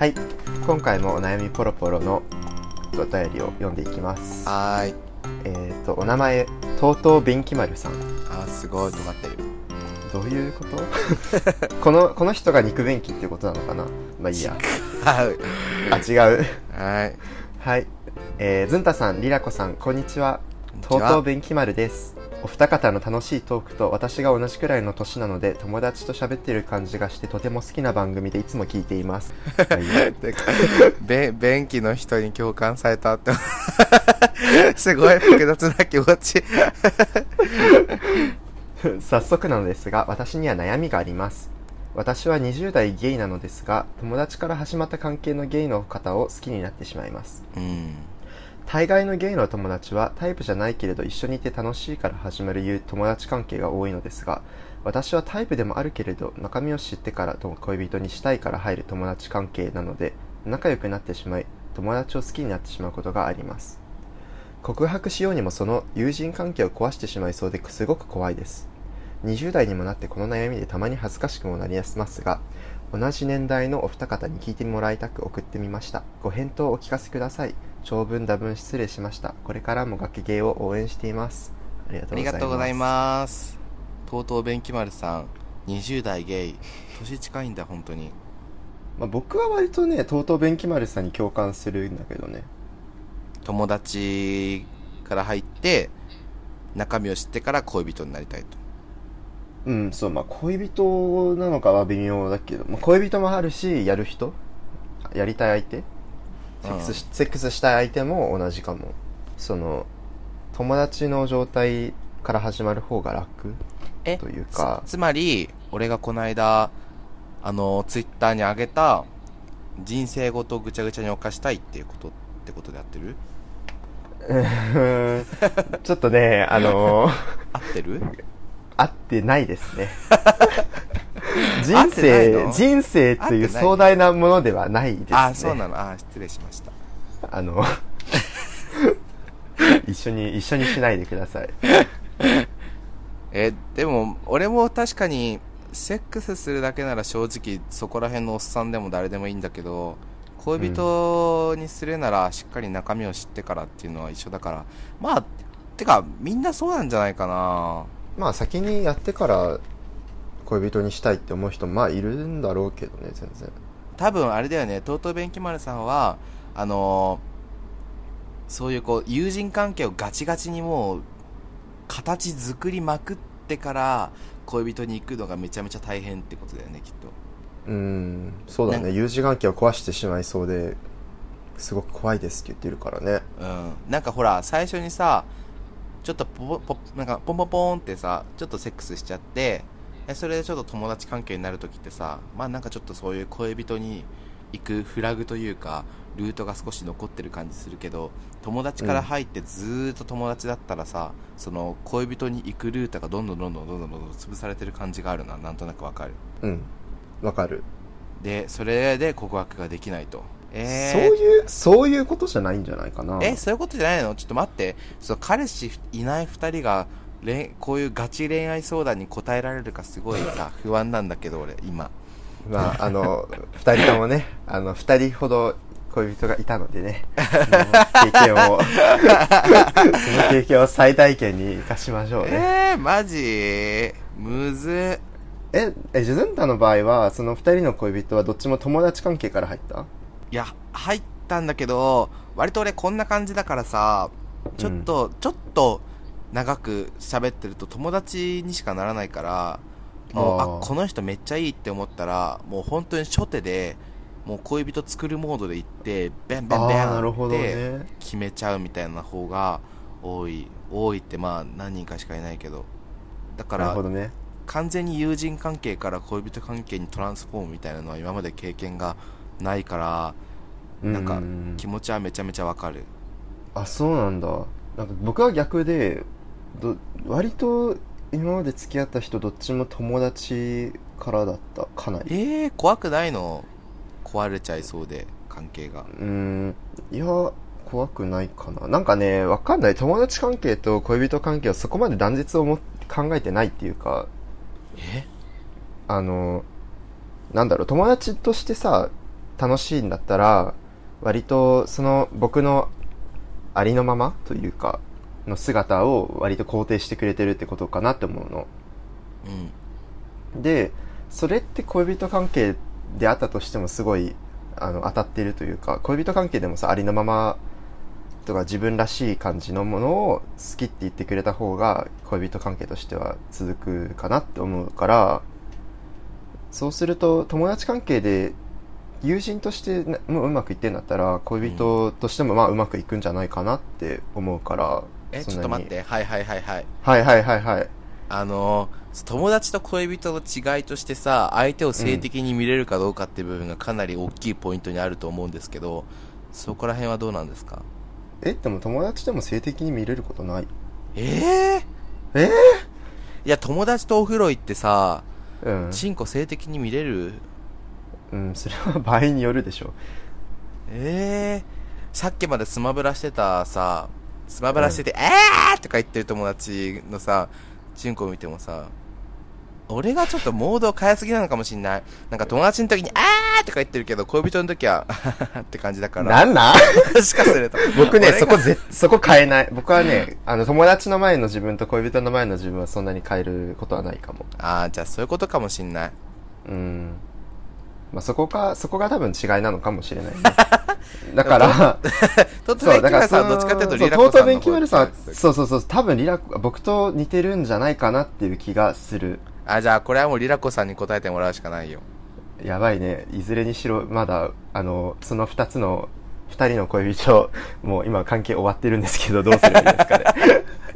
はい。今回もお悩みポロポロのお便りを読んでいきます。はーい。えっ、とお名前とうとう弁慶丸さん。あーすごい尖ってる。どういうこと？このこの人が肉便器っていうことなのかな？まあいいや。はいあ違う。はい。はい。えー、ずんたさんりらこさんこんにちは。とうとう弁慶丸ですお二方の楽しいトークと私が同じくらいの年なので友達と喋ってる感じがしてとても好きな番組でいつも聞いています、まあいいやでべ便器の人に共感されたって。すごい複雑な気持ち。早速なのですが私には悩みがあります。私は20代ゲイなのですが友達から始まった関係のゲイの方を好きになってしまいます。うん大概のゲイの友達はタイプじゃないけれど一緒にいて楽しいから始まる友達関係が多いのですが私はタイプでもあるけれど中身を知ってからと恋人にしたいから入る友達関係なので仲良くなってしまい友達を好きになってしまうことがあります。告白しようにもその友人関係を壊してしまいそうですごく怖いです。20代にもなってこの悩みでたまに恥ずかしくもなりやすますが同じ年代のお二方に聞いてもらいたく送ってみました。ご返答をお聞かせください。長文多文失礼しました。これからも学芸を応援しています。ありがとうございます。がとうございます。とうとう便器丸さん。20代ゲイ。年近いんだ本当に。まあ、僕は割とねとうとう弁慶丸さんに共感するんだけどね。友達から入って中身を知ってから恋人になりたいとうんそうまあ恋人なのかは微妙だけど、まあ、恋人もあるしやる人やりたい相手セックスし,、セックスしたい相手も同じかも。その友達の状態から始まる方が楽えというか。つつまり俺がこの間あのツイッターに上げた人生ごとぐちゃぐちゃに犯したいっていうことってことでやってる？う んちょっとねあのー 合ってる？合ってないですね。人生人生という合ってない壮大なものではないですね。あそうなの？あ失礼しました。あの 一緒に一緒にしないでください。えでも俺も確かにセックスするだけなら正直そこら辺のおっさんでも誰でもいいんだけど恋人にするならしっかり中身を知ってからっていうのは一緒だから。まあてかみんなそうなんじゃないかなまあ先にやってから恋人にしたいって思う人まあいるんだろうけどね全然。多分あれだよね TOTO 弁慶丸さんはあのーそういうこう友人関係をガチガチにもう形作りまくってから恋人に行くのがめちゃめちゃ大変ってことだよねきっと。うんそうだね。ね。友人関係を壊してしまいそうですごく怖いですって言ってるからね。うん、なんかほら最初にさちょっとポポなんかポンポンポンってさちょっとセックスしちゃってそれでちょっと友達関係になる時ってさまあなんかちょっとそういう恋人に行くフラグというかルートが少し残ってる感じするけど友達から入ってずっと友達だったらさ、うん、その恋人に行くルートがどんどんどんどんどんどんどん潰されてる感じがあるのはなんとなくわかる。うん。わかる。でそれで告白ができないと。えそういうそういうことじゃないんじゃないかな。えそういうことじゃないの？ちょっと待って。その彼氏いない2人が恋こういうガチ恋愛相談に答えられるかすごいさ 不安なんだけど俺今。まああの 二人ともねあの二人ほど恋人がいたのでね。その経験をその経験を最大限に生かしましょうね。えー、マジ？むず。っええジュズンタの場合はその二人の恋人はどっちも友達関係から入った？いや入ったんだけど割と俺こんな感じだからさちょっと、ちょっと長く喋ってると友達にしかならないからもうあこの人めっちゃいいって思ったらもう本当に初手でもう恋人作るモードで行ってベンベンベンってね。決めちゃうみたいな方が多い多いってまあ何人かしかいないけど。だからね。完全に友人関係から恋人関係にトランスフォームみたいなのは今まで経験がないからなんかう気持ちはめちゃめちゃわかる。あそうなんだ。なんか僕は逆でど割と今まで付き合った人どっちも友達からだった。かなり。えー、怖くないの？壊れちゃいそうで関係が。うーん。いや怖くないかな。なんかねわかんない。友達関係と恋人関係はそこまで断絶をも考えてないっていうか。え？あのなんだろう。友達としてさ楽しいんだったら割とその僕のありのままというかの姿を割と肯定してくれてるってことかなって思うの。うん。でそれって恋人関係であったとしてもすごいあの当たってるというか恋人関係でもさありのままとか自分らしい感じのものを好きって言ってくれた方が恋人関係としては続くかなって思うからそうすると友達関係で友人としてなもううまくいってんだったら恋人としてもまあうまくいくんじゃないかなって思うから、えちょっと待って。はいはいはいはい。はいはいはいはい。あの友達と恋人の違いとしてさ相手を性的に見れるかどうかっていう部分がかなり大きいポイントにあると思うんですけどそこら辺はどうなんですか？えでも友達でも性的に見れることない？えええいや友達とお風呂行ってさうん。チンコ性的に見れるうん、それは場合によるでしょ。ええさっきまでスマブラしてたさスマブラしてて、えーとか言ってる友達のさチンコを見てもさ俺がちょっとモードを変えすぎなのかもしんない。なんか友達の時に、あーとか言ってるけど、恋人の時は、って感じだから。なんな？しかすると。僕ね、そこぜ、そこ変えない。僕はね、あの、友達の前の自分と恋人の前の自分はそんなに変えることはないかも。あー、じゃあそういうことかもしんない。うん。まあ、そこか、そこが多分違いなのかもしれないね。だから、トットそう、ベンキマルさんだからその、はどっちかっていうとリラコさんのトートベンキマルさんそうそうそう、多分リラコ、僕と似てるんじゃないかなっていう気がする。あ、じゃあこれはもうリラコさんに答えてもらうしかないよ。やばいね。いずれにしろ、まだ、あの、その二つの、二人の恋人、もう今関係終わってるんですけど、どうすればいいですかね。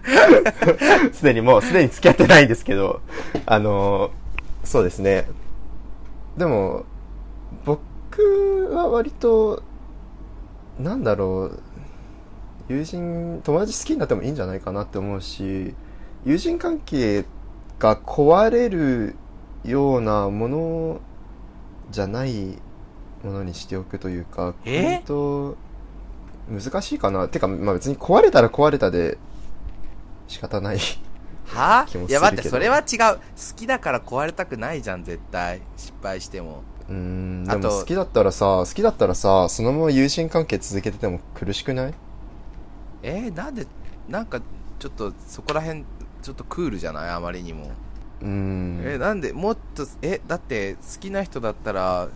すでにもう、すでに付き合ってないんですけど、あの、そうですね。でも、僕は割と、なんだろう、友人、友達好きになってもいいんじゃないかなって思うし、友人関係が壊れるようなものじゃないものにしておくというか、え？本当難しいかな。てか、まあ別に壊れたら壊れたで仕方ない。は？気もするけどいや待って、それは違う。好きだから壊れたくないじゃん、絶対。失敗しても。うーん、でも好きだったらさ、好きだったらさ、そのまま友人関係続けてても苦しくない？えー、なんで、なんか、ちょっと、そこら辺、ちょっとクールじゃない？あまりにも。うーん。え、なんで、もっと、え、だって、好きな人だったら、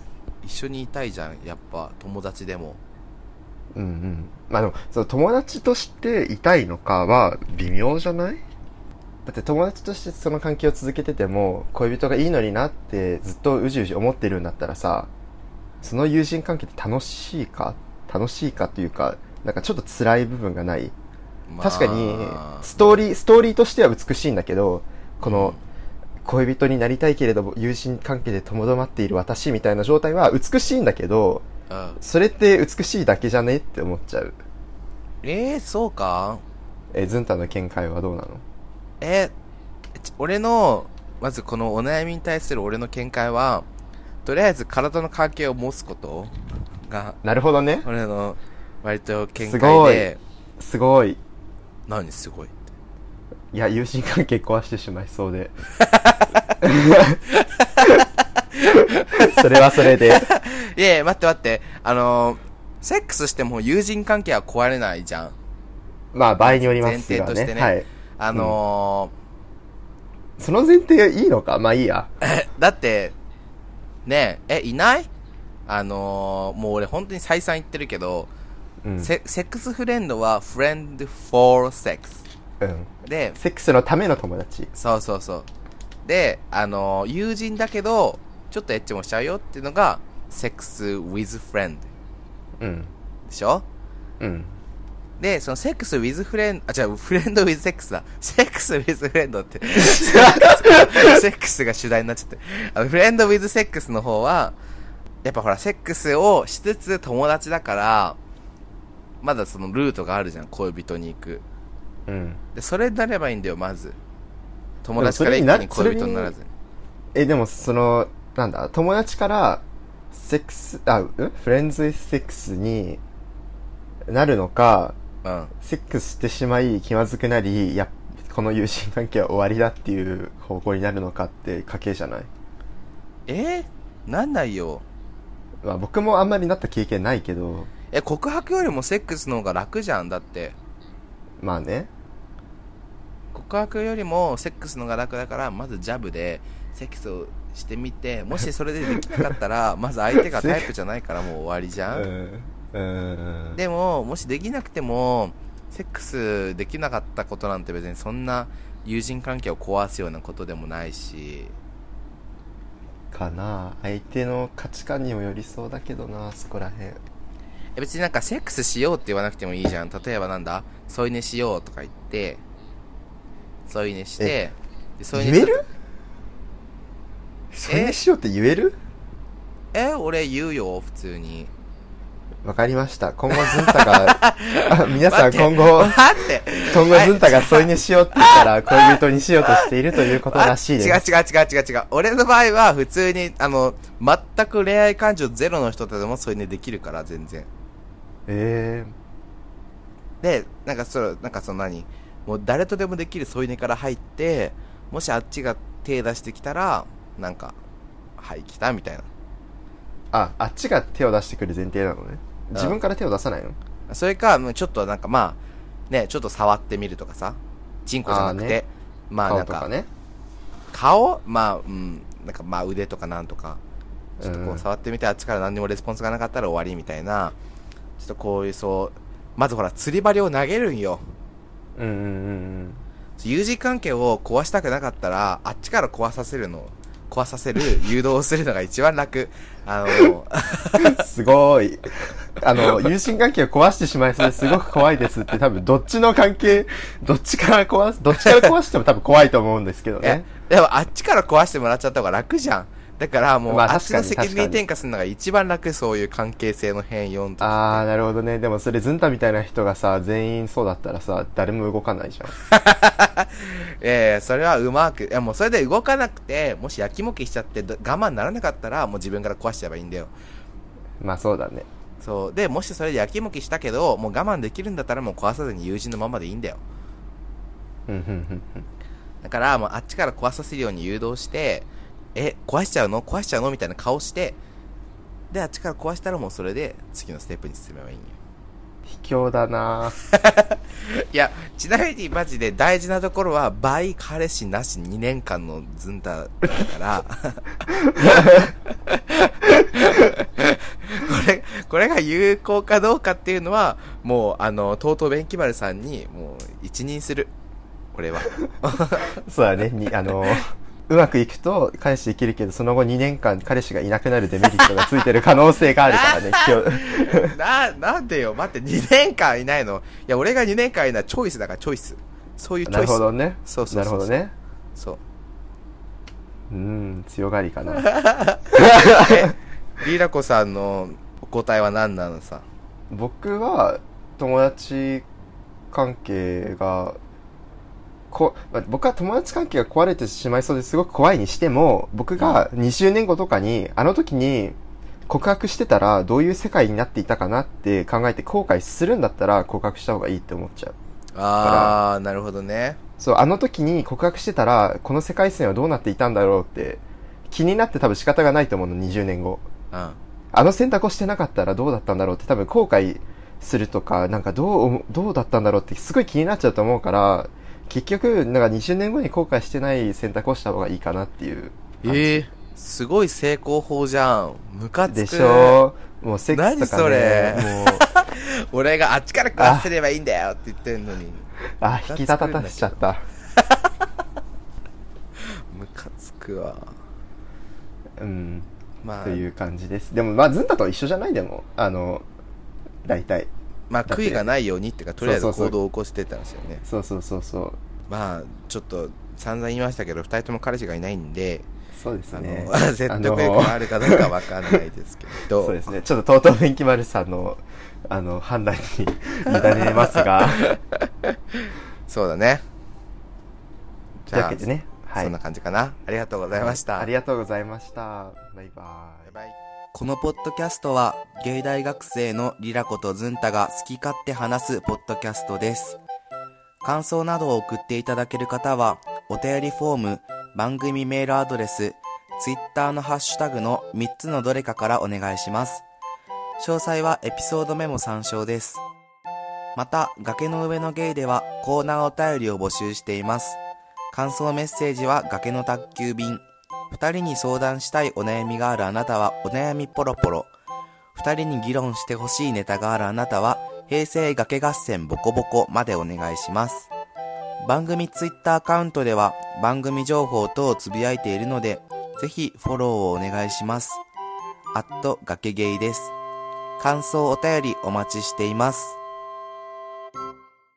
一緒にいたいじゃん、やっぱ、友達でも。うんうん。まあでも、その友達としていたいのかは微妙じゃない？だって友達としてその関係を続けてても、恋人がいいのになってずっとうじうじ思ってるんだったらさ、その友人関係って楽しいか？楽しいかというか、なんかちょっと辛い部分がない？まあ確かに、ストーリー、ストーリーとしては美しいんだけど、この、恋人になりたいけれど友人関係で戸惑っている私みたいな状態は美しいんだけど、うん。それって美しいだけじゃね？って思っちゃう。えー、そうかえ、ズンタの見解はどうなの？えち俺の、まずこのお悩みに対する俺の見解は、とりあえず体の関係を持つことが、なるほどね。俺の割と見すごい解で、すごい。何すごいって。いや、友人関係壊してしまいそうで。それはそれで。いやいや、待って待って。あのー、セックスしても友人関係は壊れないじゃん。まあ、場合によりますが前提としてねはい。あのその前提いいのか？まあいいや。ー、だって、ねえ、え、いない？あのー、もう俺本当に再三言ってるけど、うん。セセックスフレンドはフレンド for sex。うん。で、セックスのための友達。そうそうそう。で、あのー、友人だけど、ちょっとエッチもしちゃうよっていうのが、セックス with friend うん。でしょ？うん。で、そのセックス with フレンド、あ、違う、フレンド with セックスだ。セックス with フレンドって。セックスが主題になっちゃって。あの、フレンド with セックスの方は、やっぱほら、セックスをしつつ友達だから、まだそのルートがあるじゃん、恋人に行く。うん。で、それになればいいんだよ、まず。友達から一気に恋人にならずに。え、でもその、なんだ、友達から、セックス、あ、ん？フレンズセックスになるのか、うん。セックスしてしまい気まずくなり、いや、この友人関係は終わりだっていう方向になるのかって家系じゃない？え？ー、なんないよ。まあ僕もあんまりなった経験ないけど、え、告白よりもセックスの方が楽じゃん、だって。まあね。告白よりもセックスの方が楽だから、まずジャブでセックスをしてみて、もしそれでできなかったら、まず相手がタイプじゃないからもう終わりじゃん。うん。うん。でも、もしできなくても、セックスできなかったことなんて別にそんな友人関係を壊すようなことでもないし、かな。相手の価値観にもよりそうだけどなそこらへん。え別になんかセックスしようって言わなくてもいいじゃん。例えばなんだ？添い寝しようとか言って、添い寝して、で添い寝し言える？それにしようって言える？え、俺言うよ、普通に。わかりました。今後ズンタが、あ皆さん今後、今後ズンタが添い寝しようって言ったら恋人にしようとしているということらしいです。違う違う違う違う違う。俺の場合は普通に、あの、全く恋愛感情ゼロの人とでも添い寝できるから、全然。えで、なんかそれ、なんかその何？もう誰とでもできる添い寝から入って、もしあっちが手出してきたら、なんか、はい、来たみたいな。ー、あ、あっちが手を出してくる前提なのね。自分から手を出さないの？それか、もうちょっとなんかまあ、ね、ちょっと触ってみるとかさ。チンコじゃなくて、あーねまあなんか、顔とかね。顔？まあ、うん、なんかまあ腕とかなんとか、ちょっとこう触ってみて、あっちから何にもレスポンスがなかったら終わりみたいな、ちょっとこういうそう、まずほら、釣り針を投げるんよ。うんうんうんうん。友人関係を壊したくなかったら、あっちから壊させるの、壊させる、誘導をするのが一番楽。あの、すごい。あの、友人関係を壊してしまいそうですごく怖いですって多分どっちの関係、どっちから壊す、どっちから壊しても多分怖いと思うんですけどね。でもあっちから壊してもらっちゃった方が楽じゃん。だからもう、まああっちの責任転嫁するのが一番楽、そういう関係性の変容のあー、なるほどね。でもそれズンタみたいな人がさ、全員そうだったらさ、誰も動かないじゃん。ええそれはうまく、いやもうそれで動かなくて、もし焼きもきしちゃってど我慢ならなかったら、もう自分から壊しちゃえばいいんだよ。まあそうだね。そう。で、もしそれで焼きもきしたけど、もう我慢できるんだったらもう壊さずに友人のままでいいんだよ。だから、もうあっちから壊させるように誘導して、え、壊しちゃうの？壊しちゃうの？みたいな顔して、で、あっちから壊したらもうそれで次のステップに進めばいいんよ。卑怯だな いや、ちなみにマジで大事なところは、倍彼氏なし2年間のズンタだから、これ、が有効かどうかっていうのは、もう、あの、とうとう弁慶丸さんに、もう、一任する。俺は。そうだね。に、あの、うまくいくと彼氏できるけど、その後2年間彼氏がいなくなるデメリットがついてる可能性があるからね、今日。な、なんでよ、待って、2年間いないのいや、俺が2年間いないチョイスだから、チョイス。そういうチなるョイス。ほどね。そうそうそうなるほどね。そう。うん、強がりかな。え、リーラコさんのお答えは何なのさ？僕は友達関係がこ、まあ僕は友達関係が壊れてしまいそうですごく怖いにしても僕が20年後とかにあの時に告白してたらどういう世界になっていたかなって考えて後悔するんだったら告白した方がいいって思っちゃうあー、なるほどね。そうあの時に告白してたらこの世界線はどうなっていたんだろうって気になって多分仕方がないと思うの20年後うん。あの選択をしてなかったらどうだったんだろうって多分後悔するとか、なんかどうどうだったんだろうってすごい気になっちゃうと思うから、結局、なんか20年後に後悔してない選択をした方がいいかなっていう。ええすごい成功法じゃん。ムカつく。でしょ？もうセックスとか何そねれ、俺があっちから壊せればいいんだよって言ってんのに。あ、引き立たたしちゃった。ムカつくわ。うん。まあと、いう感じです。でも、まあ、ズンタと一緒じゃない？でも、あの、大体。まあ、悔いがないようにっていうか、とりあえず行動を起こしてたんですよね。そうそうそうそう。まあ、ちょっと、散々言いましたけど、二人とも彼氏がいないんで、そうですね。説得力があるかどうかわかんないですけど、そうですね。ちょっととうとう弁慶丸さんの、あの、判断に委ねますが、そうだね。じゃあ、ね。はい。そんな感じかな。ありがとうございました。ありがとうございました。バイバイ。バイバイこのポッドキャストは、芸大学生のリラコとズンタが好き勝手話すポッドキャストです。感想などを送っていただける方は、お便りフォーム、番組メールアドレス、ツイッターのハッシュタグの3つのどれかからお願いします。詳細はエピソードメモ参照です。また、崖の上のゲイではコーナーお便りを募集しています。感想メッセージは崖の宅急便。二人に相談したいお悩みがあるあなたはお悩みポロポロ。二人に議論してほしいネタがあるあなたは平成崖合戦ボコボコまでお願いします。番組ツイッターアカウントでは番組情報等をつぶやいているので、ぜひフォローをお願いします。アット崖ゲイです。感想お便りお待ちしています。